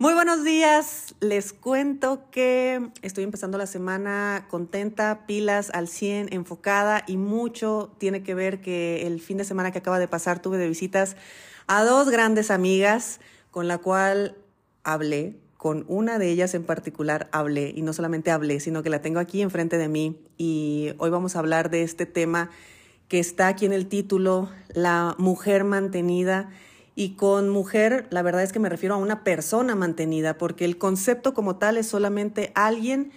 Muy buenos días. Les cuento que estoy empezando la semana contenta, pilas al 100, enfocada y mucho tiene que ver que el fin de semana que acaba de pasar tuve de visitas a dos grandes amigas con la cual hablé, con una de ellas en particular hablé y no solamente hablé, sino que la tengo aquí enfrente de mí y hoy vamos a hablar de este tema que está aquí en el título, la mujer mantenida y con mujer, la verdad es que me refiero a una persona mantenida, porque el concepto como tal es solamente alguien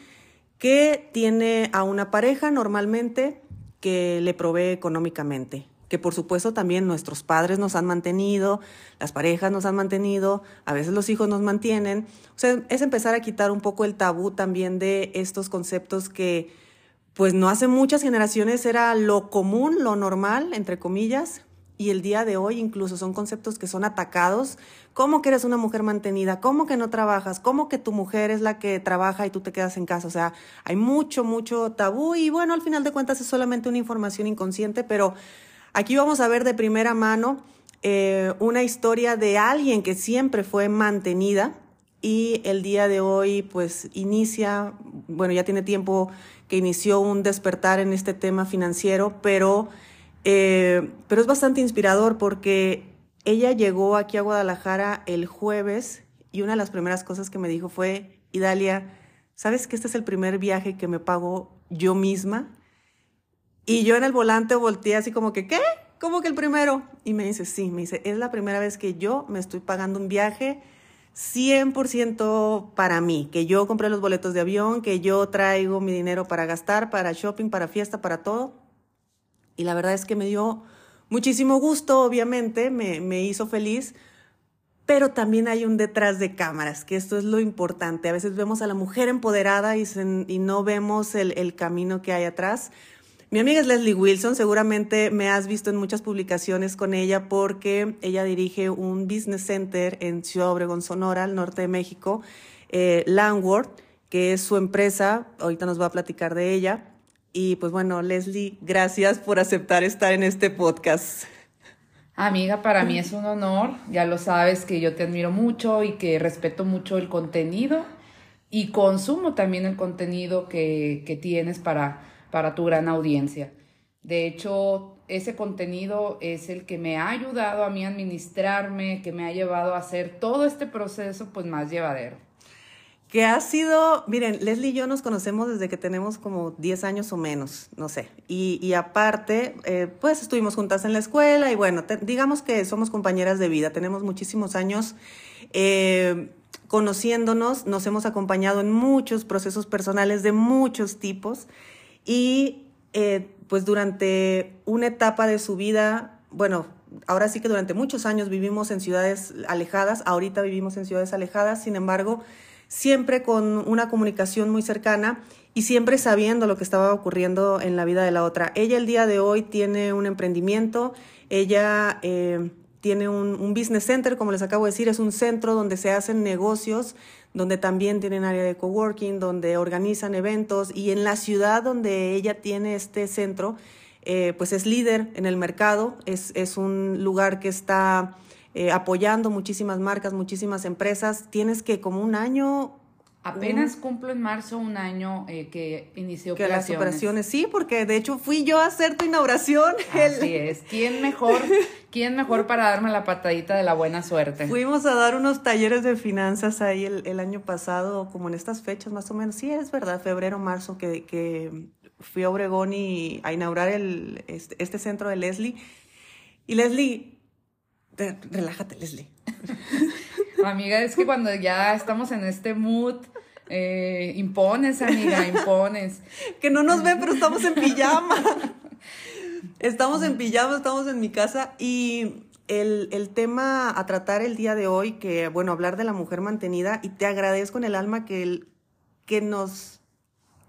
que tiene a una pareja normalmente que le provee económicamente. Que por supuesto también nuestros padres nos han mantenido, las parejas nos han mantenido, a veces los hijos nos mantienen. O sea, es empezar a quitar un poco el tabú también de estos conceptos que, pues no hace muchas generaciones era lo común, lo normal, entre comillas, y el día de hoy incluso son conceptos que son atacados. ¿Cómo que eres una mujer mantenida? ¿Cómo que no trabajas? ¿Cómo que tu mujer es la que trabaja y tú te quedas en casa? O sea, hay mucho, mucho tabú y bueno, al final de cuentas es solamente una información inconsciente, pero aquí vamos a ver de primera mano eh, una historia de alguien que siempre fue mantenida y el día de hoy pues inicia, bueno, ya tiene tiempo que inició un despertar en este tema financiero, pero eh, pero es bastante inspirador porque ella llegó aquí a Guadalajara el jueves y una de las primeras cosas que me dijo fue, Idalia, ¿sabes que este es el primer viaje que me pago yo misma? Y yo en el volante volteé así como que, ¿qué? ¿Cómo que el primero? Y me dice, sí, me dice, es la primera vez que yo me estoy pagando un viaje 100% para mí, que yo compré los boletos de avión, que yo traigo mi dinero para gastar, para shopping, para fiesta, para todo y la verdad es que me dio muchísimo gusto, obviamente, me, hizo feliz, pero también hay un detrás de cámaras, que esto es lo importante. A veces vemos a la mujer empoderada y, y no vemos el, el, camino que hay atrás. Mi amiga es Leslie Wilson, seguramente me has visto en muchas publicaciones con ella porque ella dirige un business center en Ciudad Obregón, Sonora, al norte de México, eh, Landward, que es su empresa, ahorita nos va a platicar de ella. Y pues bueno, Leslie, gracias por aceptar estar en este podcast. Amiga, para mí es un honor, ya lo sabes que yo te admiro mucho y que respeto mucho el contenido y consumo también el contenido que, que tienes para, para tu gran audiencia. De hecho, ese contenido es el que me ha ayudado a mí a administrarme, que me ha llevado a hacer todo este proceso pues más llevadero que ha sido, miren, Leslie y yo nos conocemos desde que tenemos como 10 años o menos, no sé. Y, aparte, eh, pues estuvimos juntas en la escuela y bueno, digamos que somos compañeras de vida, tenemos muchísimos años eh, conociéndonos, nos hemos acompañado en muchos procesos personales de muchos tipos y eh, pues durante una etapa de su vida, bueno, ahora sí que durante muchos años vivimos en ciudades alejadas, ahorita vivimos en ciudades alejadas, sin embargo, siempre con una comunicación muy cercana y siempre sabiendo lo que estaba ocurriendo en la vida de la otra. Ella el día de hoy tiene un emprendimiento, ella eh, tiene un, business center, como les acabo de decir, es un centro donde se hacen negocios, donde también tienen área de coworking, donde organizan eventos y en la ciudad donde ella tiene este centro, eh, pues es líder en el mercado, es, es un lugar que está eh, apoyando muchísimas marcas, muchísimas empresas. Tienes que como un año... Apenas cumplo en marzo un año eh, que inició que las operaciones, sí, porque de hecho fui yo a hacer tu inauguración. Así es. ¿Quién mejor, quién mejor para darme la patadita de la buena suerte? Fuimos a dar unos talleres de finanzas ahí el, año pasado, como en estas fechas más o menos. Sí, es verdad, febrero, marzo, que, que fui a Obregón y a inaugurar el, este, este centro de Leslie. Y Leslie, relájate, Leslie. Amiga, es que cuando ya estamos en este mood, eh, impones, amiga, impones. que no nos ven, pero estamos en pijama. estamos en pijama, estamos en mi casa y el, el, tema a tratar el día de hoy, que bueno, hablar de la mujer mantenida, y te agradezco en el alma que, el, que nos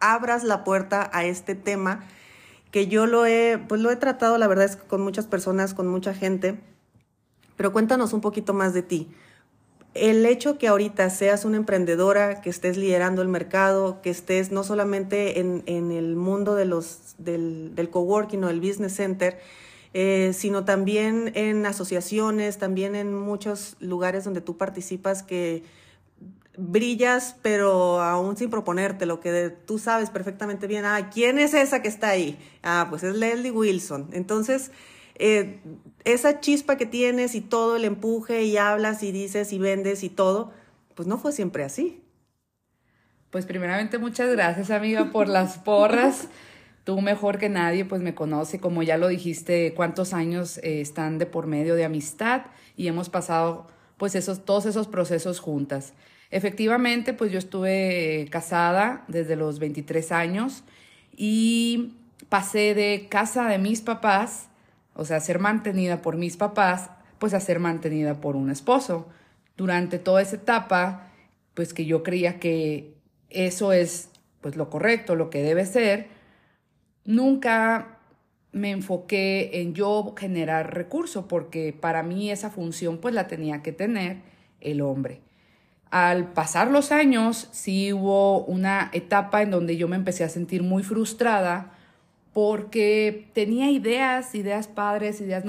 abras la puerta a este tema, que yo lo he, pues lo he tratado, la verdad es que con muchas personas, con mucha gente pero cuéntanos un poquito más de ti. El hecho que ahorita seas una emprendedora, que estés liderando el mercado, que estés no solamente en, el mundo de los, del, del coworking o el business center, eh, sino también en asociaciones, también en muchos lugares donde tú participas que brillas, pero aún sin proponerte, lo que tú sabes perfectamente bien, ah, ¿quién es esa que está ahí? Ah, pues es Leslie Wilson. Entonces, eh, esa chispa que tienes y todo el empuje y hablas y dices y vendes y todo, pues no fue siempre así. Pues primeramente muchas gracias amiga por las porras. Tú mejor que nadie pues me conoce, como ya lo dijiste, cuántos años eh, están de por medio de amistad y hemos pasado pues esos, todos esos procesos juntas. Efectivamente, pues yo estuve casada desde los 23 años y pasé de casa de mis papás, o sea, ser mantenida por mis papás, pues a ser mantenida por un esposo. Durante toda esa etapa, pues que yo creía que eso es pues lo correcto, lo que debe ser, nunca me enfoqué en yo generar recursos porque para mí esa función pues la tenía que tener el hombre. Al pasar los años, sí hubo una etapa en donde yo me empecé a sentir muy frustrada porque tenía ideas, ideas padres, ideas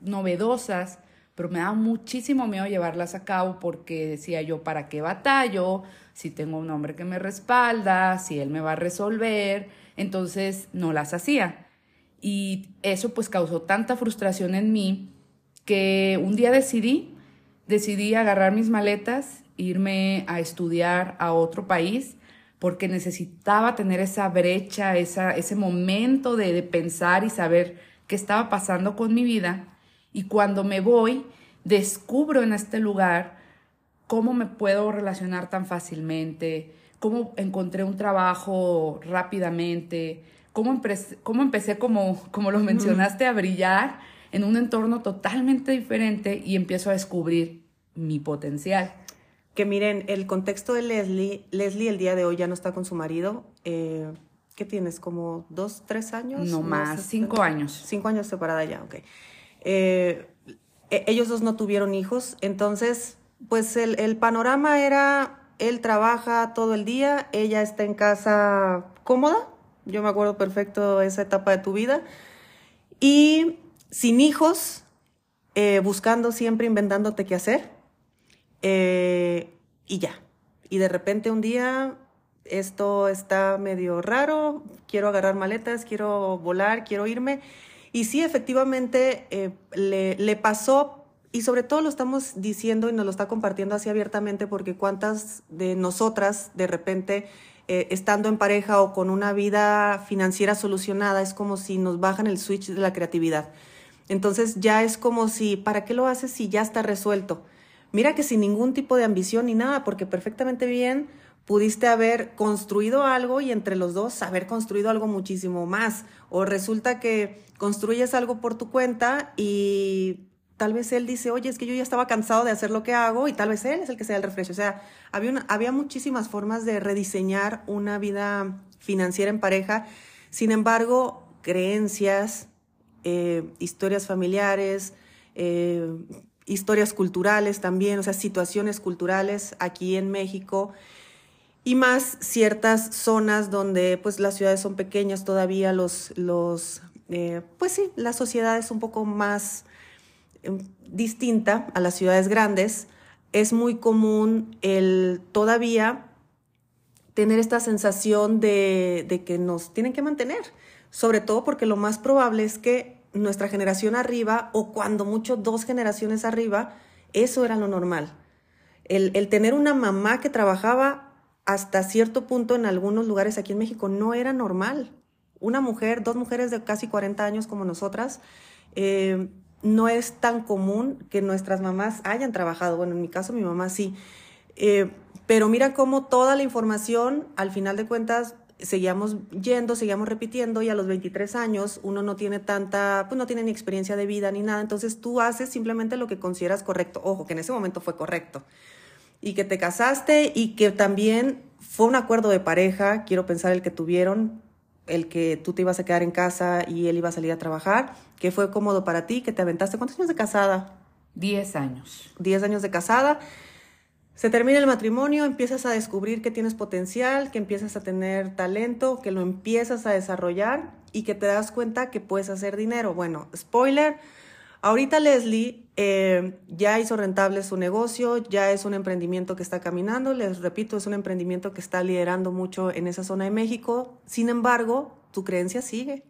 novedosas, pero me daba muchísimo miedo llevarlas a cabo porque decía yo, ¿para qué batallo? Si tengo un hombre que me respalda, si él me va a resolver, entonces no las hacía. Y eso pues causó tanta frustración en mí que un día decidí, decidí agarrar mis maletas, irme a estudiar a otro país porque necesitaba tener esa brecha, esa, ese momento de, de pensar y saber qué estaba pasando con mi vida. Y cuando me voy, descubro en este lugar cómo me puedo relacionar tan fácilmente, cómo encontré un trabajo rápidamente, cómo, empecé, cómo empecé como, como lo mencionaste, a brillar en un entorno totalmente diferente y empiezo a descubrir mi potencial. Que miren, el contexto de Leslie, Leslie el día de hoy ya no está con su marido. Eh, ¿Qué tienes? ¿Como dos, tres años? No más, cinco años. Cinco años separada ya, ok. Eh, e, ellos dos no tuvieron hijos, entonces, pues el, el panorama era, él trabaja todo el día, ella está en casa cómoda, yo me acuerdo perfecto esa etapa de tu vida. Y sin hijos, eh, buscando siempre, inventándote qué hacer. Eh, y ya. Y de repente un día esto está medio raro, quiero agarrar maletas, quiero volar, quiero irme. Y sí, efectivamente, eh, le, le, pasó, y sobre todo lo estamos diciendo y nos lo está compartiendo así abiertamente, porque cuántas de nosotras de repente eh, estando en pareja o con una vida financiera solucionada, es como si nos bajan el switch de la creatividad. Entonces ya es como si, ¿para qué lo haces si ya está resuelto? Mira que sin ningún tipo de ambición ni nada, porque perfectamente bien pudiste haber construido algo y entre los dos haber construido algo muchísimo más. O resulta que construyes algo por tu cuenta y tal vez él dice, oye, es que yo ya estaba cansado de hacer lo que hago y tal vez él es el que sea el refresco. O sea, había, había muchísimas formas de rediseñar una vida financiera en pareja. Sin embargo, creencias, eh, historias familiares, eh, historias culturales también, o sea, situaciones culturales aquí en México y más ciertas zonas donde pues las ciudades son pequeñas todavía, los, los eh, pues sí, la sociedad es un poco más Em, distinta a las ciudades grandes, es muy común el todavía tener esta sensación de, de, que nos tienen que mantener, sobre todo porque lo más probable es que nuestra generación arriba, o cuando mucho dos generaciones arriba, eso era lo normal. El, el tener una mamá que trabajaba hasta cierto punto en algunos lugares aquí en México no era normal. Una mujer, dos mujeres de casi 40 años como nosotras, eh, no es tan común que nuestras mamás hayan trabajado. Bueno, en mi caso mi mamá sí. Eh, pero mira cómo toda la información, al final de cuentas, seguíamos yendo, seguíamos repitiendo y a los 23 años uno no tiene tanta, pues no tiene ni experiencia de vida ni nada, entonces tú haces simplemente lo que consideras correcto. Ojo, que en ese momento fue correcto. Y que te casaste y que también fue un acuerdo de pareja, quiero pensar el que tuvieron, el que tú te ibas a quedar en casa y él iba a salir a trabajar, que fue cómodo para ti, que te aventaste. ¿Cuántos años de casada? Diez años. Diez años de casada. Se termina el matrimonio, empiezas a descubrir que tienes potencial, que empiezas a tener talento, que lo empiezas a desarrollar y que te das cuenta que puedes hacer dinero. Bueno, spoiler, Ahorita Leslie eh, ya hizo rentable su negocio, ya es un emprendimiento que está caminando, les repito, es un emprendimiento que está liderando mucho en esa zona de México. Sin embargo, tu creencia sigue.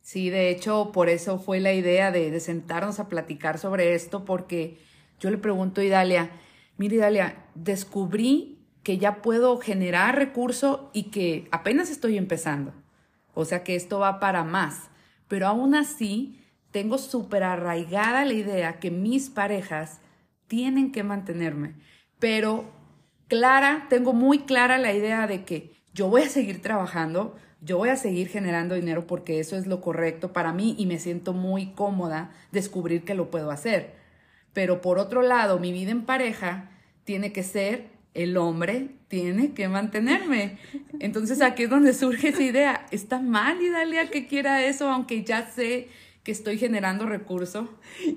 Sí, de hecho, por eso fue la idea de, de sentarnos a platicar sobre esto, porque yo le pregunto a Idalia, mira Idalia, descubrí que ya puedo generar recurso y que apenas estoy empezando. O sea que esto va para más. Pero aún así, tengo súper arraigada la idea que mis parejas tienen que mantenerme. Pero clara, tengo muy clara la idea de que yo voy a seguir trabajando, yo voy a seguir generando dinero porque eso es lo correcto para mí y me siento muy cómoda descubrir que lo puedo hacer. Pero por otro lado, mi vida en pareja tiene que ser el hombre tiene que mantenerme. Entonces aquí es donde surge esa idea. Está mal, Idalia, que quiera eso, aunque ya sé que estoy generando recurso.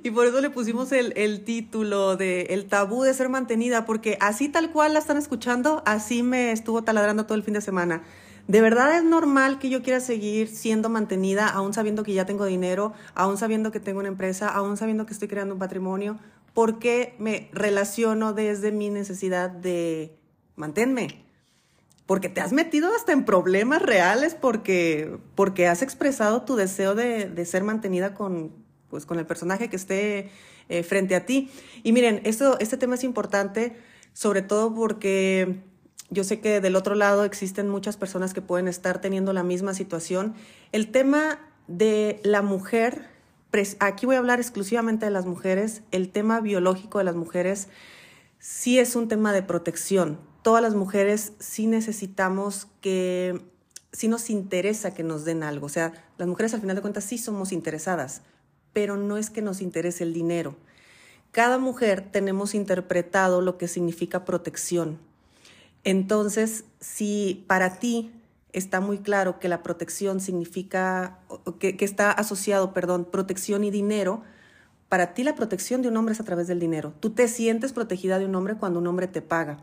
Y por eso le pusimos el, el, título de El tabú de ser mantenida, porque así tal cual la están escuchando, así me estuvo taladrando todo el fin de semana. ¿De verdad es normal que yo quiera seguir siendo mantenida, aún sabiendo que ya tengo dinero, aún sabiendo que tengo una empresa, aún sabiendo que estoy creando un patrimonio? ¿Por qué me relaciono desde mi necesidad de manténme? Porque te has metido hasta en problemas reales porque, porque has expresado tu deseo de, de ser mantenida con, pues, con el personaje que esté eh, frente a ti. Y miren, esto, este tema es importante, sobre todo porque yo sé que del otro lado existen muchas personas que pueden estar teniendo la misma situación. El tema de la mujer aquí voy a hablar exclusivamente de las mujeres, el tema biológico de las mujeres sí es un tema de protección. Todas las mujeres sí necesitamos que, sí nos interesa que nos den algo. O sea, las mujeres al final de cuentas sí somos interesadas, pero no es que nos interese el dinero. Cada mujer tenemos interpretado lo que significa protección. Entonces, si para ti está muy claro que la protección significa, que, está asociado, perdón, protección y dinero. Para ti la protección de un hombre es a través del dinero. Tú te sientes protegida de un hombre cuando un hombre te paga.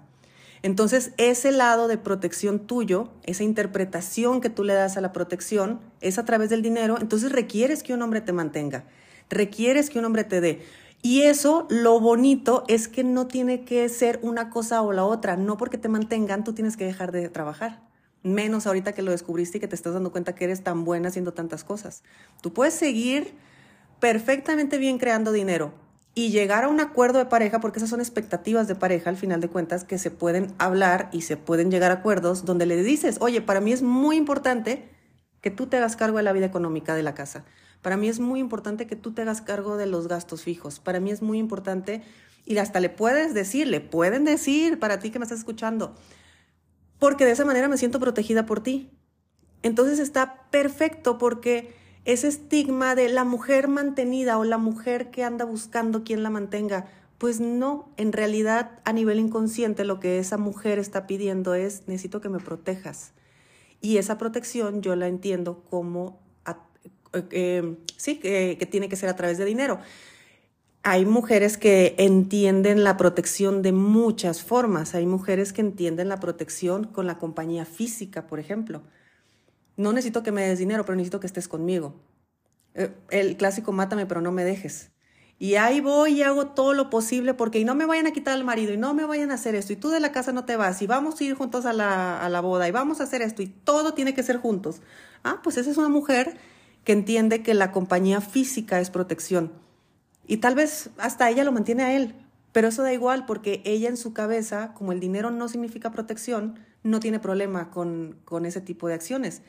Entonces, ese lado de protección tuyo, esa interpretación que tú le das a la protección, es a través del dinero. Entonces, requieres que un hombre te mantenga, requieres que un hombre te dé. Y eso, lo bonito es que no tiene que ser una cosa o la otra. No porque te mantengan, tú tienes que dejar de trabajar menos ahorita que lo descubriste y que te estás dando cuenta que eres tan buena haciendo tantas cosas. Tú puedes seguir perfectamente bien creando dinero y llegar a un acuerdo de pareja, porque esas son expectativas de pareja al final de cuentas que se pueden hablar y se pueden llegar a acuerdos donde le dices, oye, para mí es muy importante que tú te hagas cargo de la vida económica de la casa. Para mí es muy importante que tú te hagas cargo de los gastos fijos. Para mí es muy importante, y hasta le puedes decir, le pueden decir para ti que me estás escuchando, porque de esa manera me siento protegida por ti. Entonces está perfecto porque ese estigma de la mujer mantenida o la mujer que anda buscando quien la mantenga, pues no, en realidad a nivel inconsciente lo que esa mujer está pidiendo es necesito que me protejas. Y esa protección yo la entiendo como, eh, eh, sí, que tiene que ser a través de dinero hay mujeres que entienden la protección de muchas formas. Hay mujeres que entienden la protección con la compañía física, por ejemplo. No necesito que me des dinero, pero necesito que estés conmigo. Eh, el clásico mátame, pero no me dejes. Y ahí voy y hago todo lo posible porque y no me vayan a quitar al marido y no me vayan a hacer esto y tú de la casa no te vas y vamos a ir juntos a la, a la boda y vamos a hacer esto y todo tiene que ser juntos. Ah, pues esa es una mujer que entiende que la compañía física es protección y tal vez hasta ella lo mantiene a él, pero eso da igual porque ella en su cabeza, como el dinero no significa protección, no tiene problema con, con ese tipo de acciones.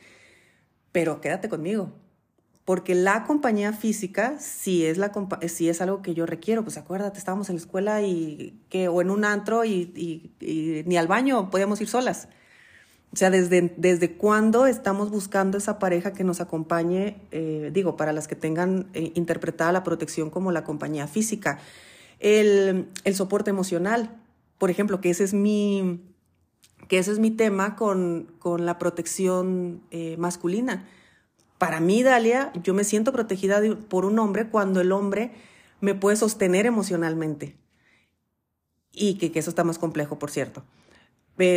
Pero quédate conmigo, porque la compañía física sí es, la, sí es algo que yo requiero. Pues acuérdate, estábamos en la escuela y que, o en un antro y, y ni al baño podíamos ir solas. O sea, desde, desde cuándo estamos buscando esa pareja que nos acompañe, eh, digo, para las que tengan eh, interpretada la protección como la compañía física. El, el, soporte emocional, por ejemplo, que ese es mi, que ese es mi tema con, con la protección eh, masculina. Para mí, Dalia, yo me siento protegida por un hombre cuando el hombre me puede sostener emocionalmente. Y que, que eso está más complejo, por cierto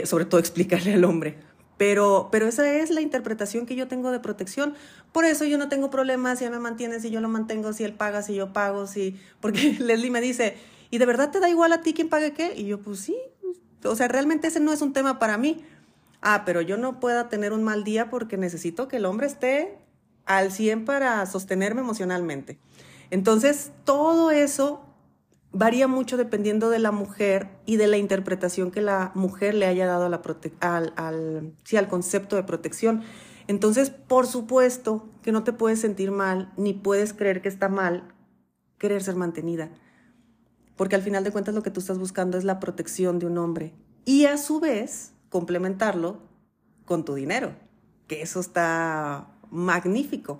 sobre todo explicarle al hombre. Pero, pero esa es la interpretación que yo tengo de protección. Por eso yo no tengo problemas si él me mantiene, si yo lo mantengo, si él paga, si yo pago, si... Porque Leslie me dice, ¿y de verdad te da igual a ti quién pague qué? Y yo, pues sí. O sea, realmente ese no es un tema para mí. Ah, pero yo no pueda tener un mal día porque necesito que el hombre esté al 100 para sostenerme emocionalmente. Entonces, todo eso varía mucho dependiendo de la mujer y de la interpretación que la mujer le haya dado al, al, al concepto de protección. Entonces, por supuesto que no te puedes sentir mal, ni puedes creer que está mal querer ser mantenida. Porque al final de cuentas lo que tú estás buscando es la protección de un hombre. Y a su vez, complementarlo con tu dinero, que eso está magnífico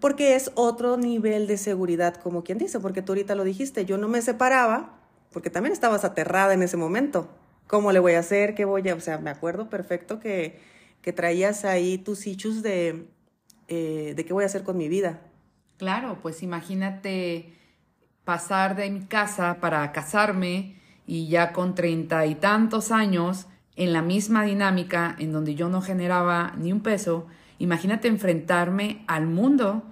porque es otro nivel de seguridad, como quien dice, porque tú ahorita lo dijiste, yo no me separaba, porque también estabas aterrada en ese momento. ¿Cómo le voy a hacer? ¿Qué voy a...? O sea, me acuerdo perfecto que, que traías ahí tus hichos de, eh, de qué voy a hacer con mi vida. Claro, pues imagínate pasar de mi casa para casarme y ya con treinta y tantos años en la misma dinámica en donde yo no generaba ni un peso, imagínate enfrentarme al mundo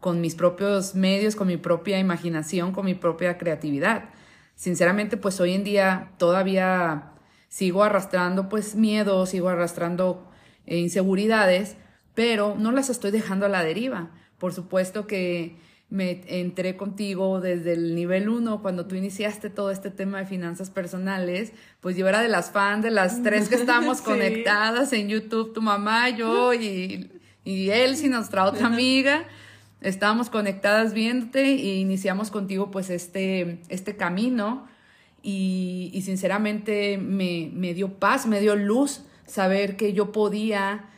con mis propios medios, con mi propia imaginación, con mi propia creatividad. Sinceramente, pues hoy en día todavía sigo arrastrando pues miedos, sigo arrastrando eh, inseguridades, pero no las estoy dejando a la deriva. Por supuesto que me entré contigo desde el nivel 1 cuando tú iniciaste todo este tema de finanzas personales, pues yo era de las fans, de las tres que estábamos conectadas en YouTube, tu mamá, yo y, y Elsie, nuestra otra amiga. Estábamos conectadas viéndote e iniciamos contigo pues este, este camino. Y, y sinceramente me, me, dio paz, me dio luz saber que yo podía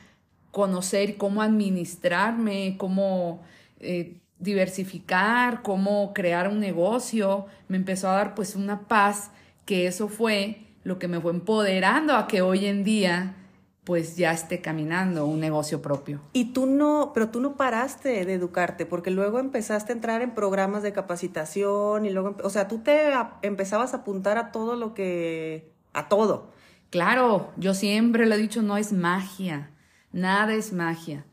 conocer cómo administrarme, cómo eh, diversificar, cómo crear un negocio. Me empezó a dar pues una paz que eso fue lo que me fue empoderando a que hoy en día pues ya esté caminando un negocio propio. Y tú no, pero tú no paraste de educarte, porque luego empezaste a entrar en programas de capacitación y luego, o sea, tú te empezabas a apuntar a todo lo que, a todo. Claro, yo siempre lo he dicho, no es magia, nada es magia.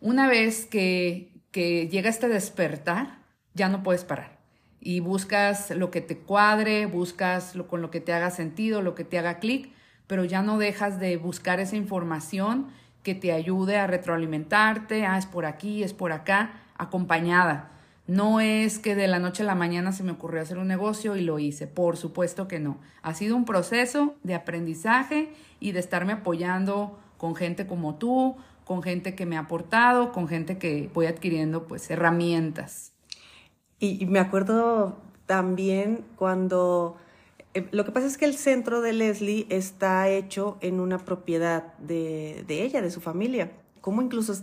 Una vez que, que llega este despertar, ya no puedes parar. Y buscas lo que te cuadre, buscas con lo que te haga sentido, lo que te haga clic, pero ya no dejas de buscar esa información que te ayude a retroalimentarte, ah, es por aquí, es por acá, acompañada. No es que de la noche a la mañana se me ocurrió hacer un negocio y lo hice, por supuesto que no. Ha sido un proceso de aprendizaje y de estarme apoyando con gente como tú, con gente que me ha aportado, con gente que voy adquiriendo pues herramientas. Y, me acuerdo también cuando eh, lo que pasa es que el centro de Leslie está hecho en una propiedad de, ella, de su familia. Cómo incluso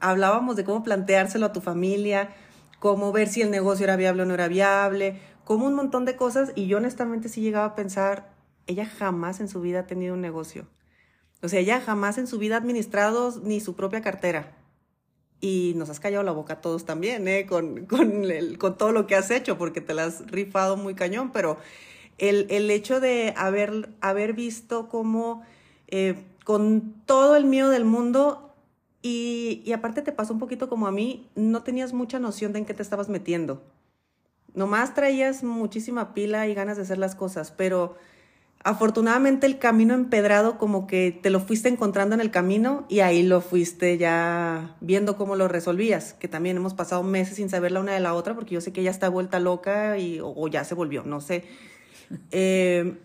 hablábamos de cómo planteárselo a tu familia, cómo ver si el negocio era viable o no era viable, como un montón de cosas. Y yo honestamente sí llegaba a pensar, ella jamás en su vida ha tenido un negocio. O sea, ella jamás en su vida ha administrado ni su propia cartera. Y nos has callado la boca a todos también, ¿eh? Con, con, con todo lo que has hecho, porque te la has rifado muy cañón, pero el, hecho de haber, haber visto cómo eh, con todo el miedo del mundo y, y, aparte te pasó un poquito como a mí, no tenías mucha noción de en qué te estabas metiendo. Nomás traías muchísima pila y ganas de hacer las cosas, pero afortunadamente el camino empedrado como que te lo fuiste encontrando en el camino y ahí lo fuiste ya viendo cómo lo resolvías, que también hemos pasado meses sin saber la una de la otra porque yo sé que ella está vuelta loca y, o, o ya se volvió, no sé. Eh,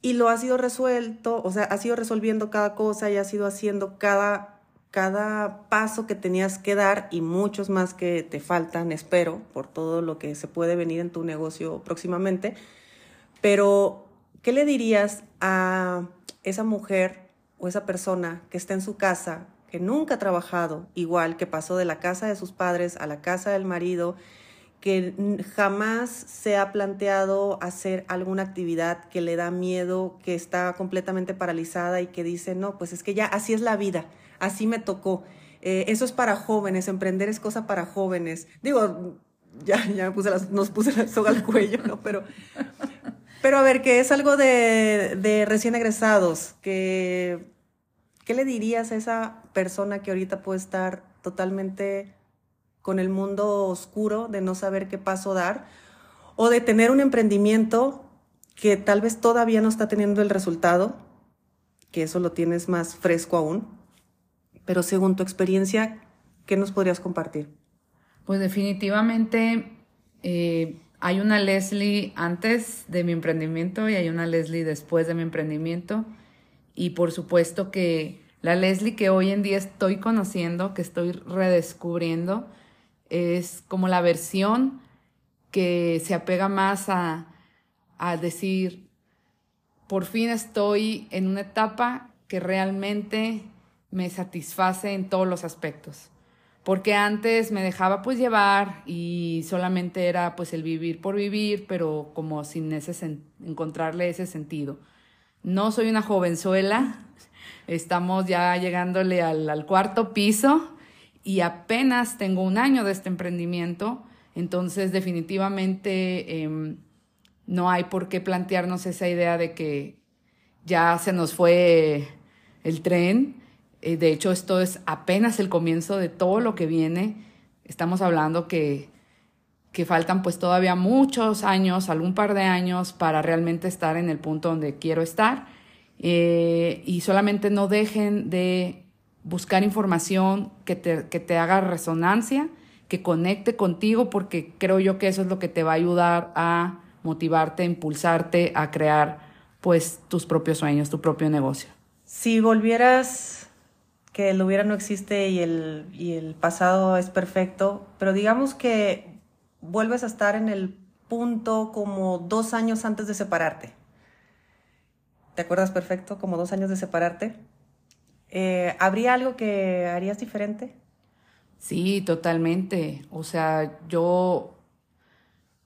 y lo has ido resuelto, o sea, has ido resolviendo cada cosa y has ido haciendo cada, cada paso que tenías que dar y muchos más que te faltan, espero, por todo lo que se puede venir en tu negocio próximamente. Pero, ¿qué le dirías a esa mujer o esa persona que está en su casa, que nunca ha trabajado, igual que pasó de la casa de sus padres a la casa del marido que jamás se ha planteado hacer alguna actividad que le da miedo, que está completamente paralizada y que dice, no, pues es que ya así es la vida, así me tocó. Eh, eso es para jóvenes, emprender es cosa para jóvenes. Digo, ya, ya puse nos puse la soga al cuello, ¿no? Pero, pero a ver, que es algo de, de recién egresados, que ¿qué le dirías a esa persona que ahorita puede estar totalmente con el mundo oscuro de no saber qué paso dar o de tener un emprendimiento que tal vez todavía no está teniendo el resultado, que eso lo tienes más fresco aún, pero según tu experiencia, ¿qué nos podrías compartir? Pues definitivamente eh, hay una Leslie antes de mi emprendimiento y hay una Leslie después de mi emprendimiento. Y por supuesto que la Leslie que hoy en día estoy conociendo, que estoy redescubriendo, es como la versión que se apega más a, a decir, por fin estoy en una etapa que realmente me satisface en todos los aspectos. Porque antes me dejaba pues llevar y solamente era pues el vivir por vivir, pero como sin ese encontrarle ese sentido. No soy una jovenzuela, estamos ya llegándole al, cuarto piso y apenas tengo un año de este emprendimiento, entonces definitivamente em, no hay por qué plantearnos esa idea de que ya se nos fue el tren. Eh, de hecho, esto es apenas el comienzo de todo lo que viene. Estamos hablando que, que faltan pues todavía muchos años, algún par de años para realmente estar en el punto donde quiero estar. Eh, y solamente no dejen de buscar información que te, que te haga resonancia, que conecte contigo, porque creo yo que eso es lo que te va a ayudar a motivarte, impulsarte a crear pues tus propios sueños, tu propio negocio. Si volvieras, que el hubiera no existe y el, y el pasado es perfecto, pero digamos que vuelves a estar en el punto como dos años antes de separarte. ¿Te acuerdas perfecto? Como dos años de separarte. Eh, ¿Habría algo que harías diferente? Sí, totalmente. O sea, yo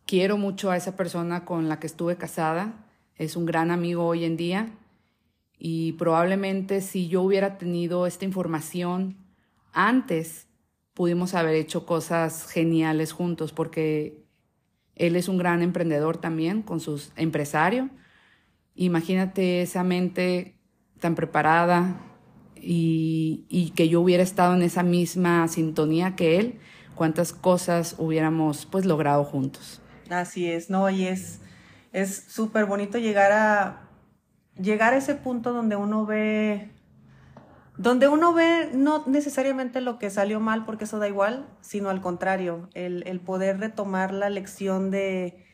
quiero mucho a esa persona con la que estuve casada. Es un gran amigo hoy en día. Y probablemente si yo hubiera tenido esta información antes, pudimos haber hecho cosas geniales juntos porque él es un gran emprendedor también con su empresario. Imagínate esa mente tan preparada, y, que yo hubiera estado en esa misma sintonía que él, cuántas cosas hubiéramos pues logrado juntos. Así es, ¿no? Y es es súper bonito llegar a llegar a ese punto donde uno ve donde uno ve no necesariamente lo que salió mal porque eso da igual, sino al contrario, el, poder retomar la lección de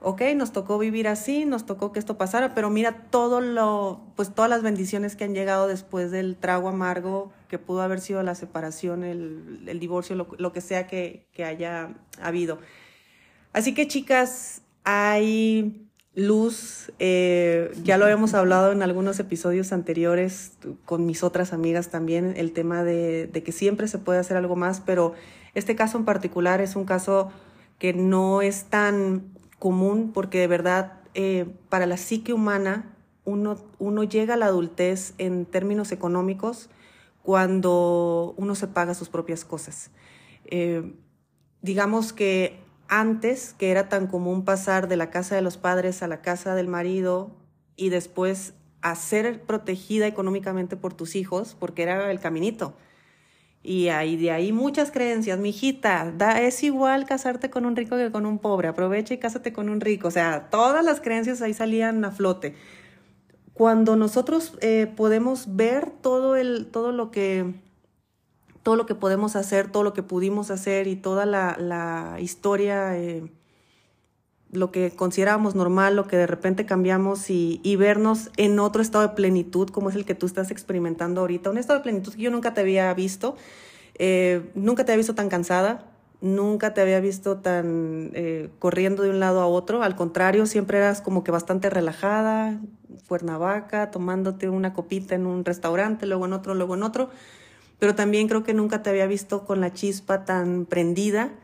ok, nos tocó vivir así, nos tocó que esto pasara, pero mira todo lo, pues todas las bendiciones que han llegado después del trago amargo que pudo haber sido la separación, el, divorcio, lo, que sea que haya habido. Así que chicas, hay luz, eh, ya lo habíamos hablado en algunos episodios anteriores con mis otras amigas también, el tema de, que siempre se puede hacer algo más, pero este caso en particular es un caso que no es tan común porque de verdad eh, para la psique humana uno, uno llega a la adultez en términos económicos cuando uno se paga sus propias cosas. Eh, digamos que antes, que era tan común pasar de la casa de los padres a la casa del marido y después a ser protegida económicamente por tus hijos, porque era el caminito. Y ahí, de ahí muchas creencias, mijita, da, es igual casarte con un rico que con un pobre, aprovecha y cásate con un rico. O sea, todas las creencias ahí salían a flote. Cuando nosotros eh, podemos ver todo, el, todo, lo que, todo lo que podemos hacer, todo lo que pudimos hacer y toda la, la historia, eh, lo que considerábamos normal, lo que de repente cambiamos y, vernos en otro estado de plenitud, como es el que tú estás experimentando ahorita, un estado de plenitud que yo nunca te había visto, eh, nunca te había visto tan cansada, nunca te había visto tan eh, corriendo de un lado a otro, al contrario, siempre eras como que bastante relajada, Cuernavaca, tomándote una copita en un restaurante, luego en otro, luego en otro, pero también creo que nunca te había visto con la chispa tan prendida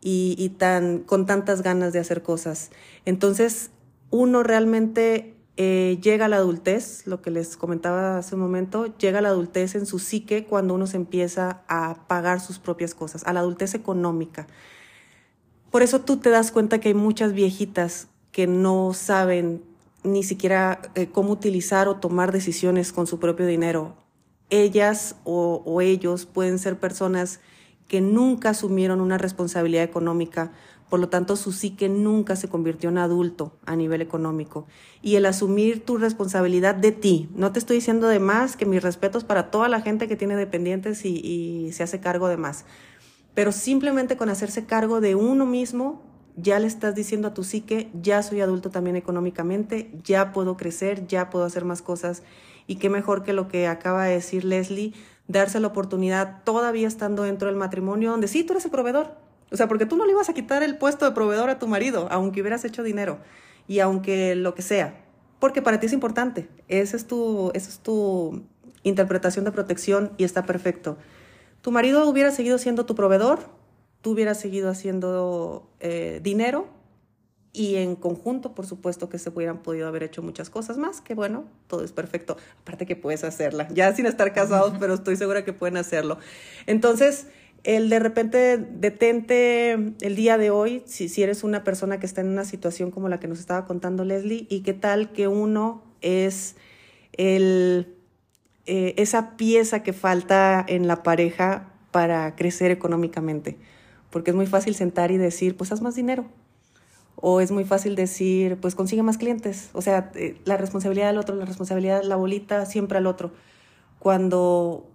y, tan, con tantas ganas de hacer cosas. Entonces, uno realmente eh, llega a la adultez, lo que les comentaba hace un momento, llega a la adultez en su psique cuando uno se empieza a pagar sus propias cosas, a la adultez económica. Por eso tú te das cuenta que hay muchas viejitas que no saben ni siquiera eh, cómo utilizar o tomar decisiones con su propio dinero. Ellas o, ellos pueden ser personas que nunca asumieron una responsabilidad económica, por lo tanto su psique nunca se convirtió en adulto a nivel económico. Y el asumir tu responsabilidad de ti, no te estoy diciendo de más, que mis respetos para toda la gente que tiene dependientes y, y se hace cargo de más, pero simplemente con hacerse cargo de uno mismo, ya le estás diciendo a tu psique, ya soy adulto también económicamente, ya puedo crecer, ya puedo hacer más cosas. Y qué mejor que lo que acaba de decir Leslie, darse la oportunidad todavía estando dentro del matrimonio, donde sí, tú eres el proveedor. O sea, porque tú no le ibas a quitar el puesto de proveedor a tu marido, aunque hubieras hecho dinero y aunque lo que sea, porque para ti es importante. Esa es tu, esa es tu interpretación de protección y está perfecto. Tu marido hubiera seguido siendo tu proveedor, tú hubieras seguido haciendo eh, dinero y en conjunto, por supuesto, que se hubieran podido haber hecho muchas cosas más, que bueno, todo es perfecto. Aparte que puedes hacerla, ya sin estar casados, pero estoy segura que pueden hacerlo. Entonces, el de repente detente el día de hoy, si, si eres una persona que está en una situación como la que nos estaba contando Leslie, y qué tal que uno es el, eh, esa pieza que falta en la pareja para crecer económicamente. Porque es muy fácil sentar y decir, pues haz más dinero, o es muy fácil decir, pues consigue más clientes. O sea, eh, la responsabilidad del otro, la responsabilidad, la bolita siempre al otro. Cuando,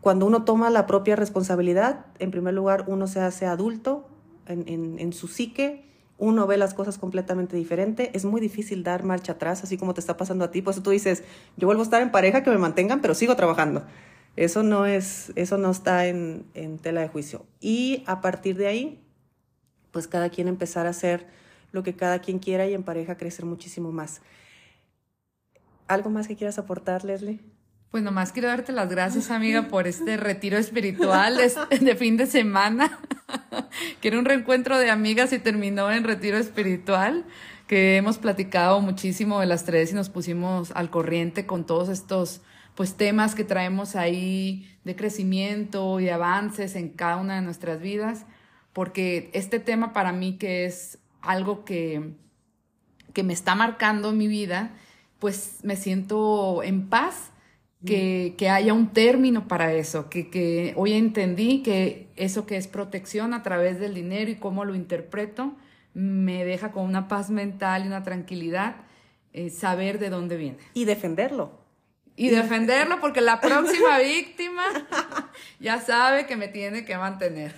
cuando uno toma la propia responsabilidad, en primer lugar, uno se hace adulto en, en, su psique, uno ve las cosas completamente diferente. Es muy difícil dar marcha atrás, así como te está pasando a ti. Por eso tú dices, yo vuelvo a estar en pareja, que me mantengan, pero sigo trabajando. Eso no, es, eso no está en, en tela de juicio. Y a partir de ahí, pues cada quien empezar a hacer lo que cada quien quiera y en pareja crecer muchísimo más. ¿Algo más que quieras aportar, Leslie? Pues nomás quiero darte las gracias, amiga, por este retiro espiritual de, de fin de semana, que era un reencuentro de amigas y terminó en retiro espiritual, que hemos platicado muchísimo de las tres y nos pusimos al corriente con todos estos pues temas que traemos ahí de crecimiento y avances en cada una de nuestras vidas, porque este tema para mí que es algo que, que me está marcando mi vida, pues me siento en paz que, que, haya un término para eso, que, que hoy entendí que eso que es protección a través del dinero y cómo lo interpreto, me deja con una paz mental y una tranquilidad eh, saber de dónde viene. Y defenderlo. Y defenderlo porque la próxima víctima ya sabe que me tiene que mantener.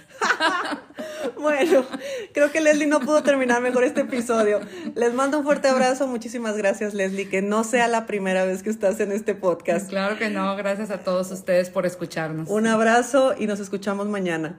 bueno, creo que Leslie no pudo terminar mejor este episodio. Les mando un fuerte abrazo. Muchísimas gracias, Leslie. Que no sea la primera vez que estás en este podcast. Claro que no. Gracias a todos ustedes por escucharnos. Un abrazo y nos escuchamos mañana.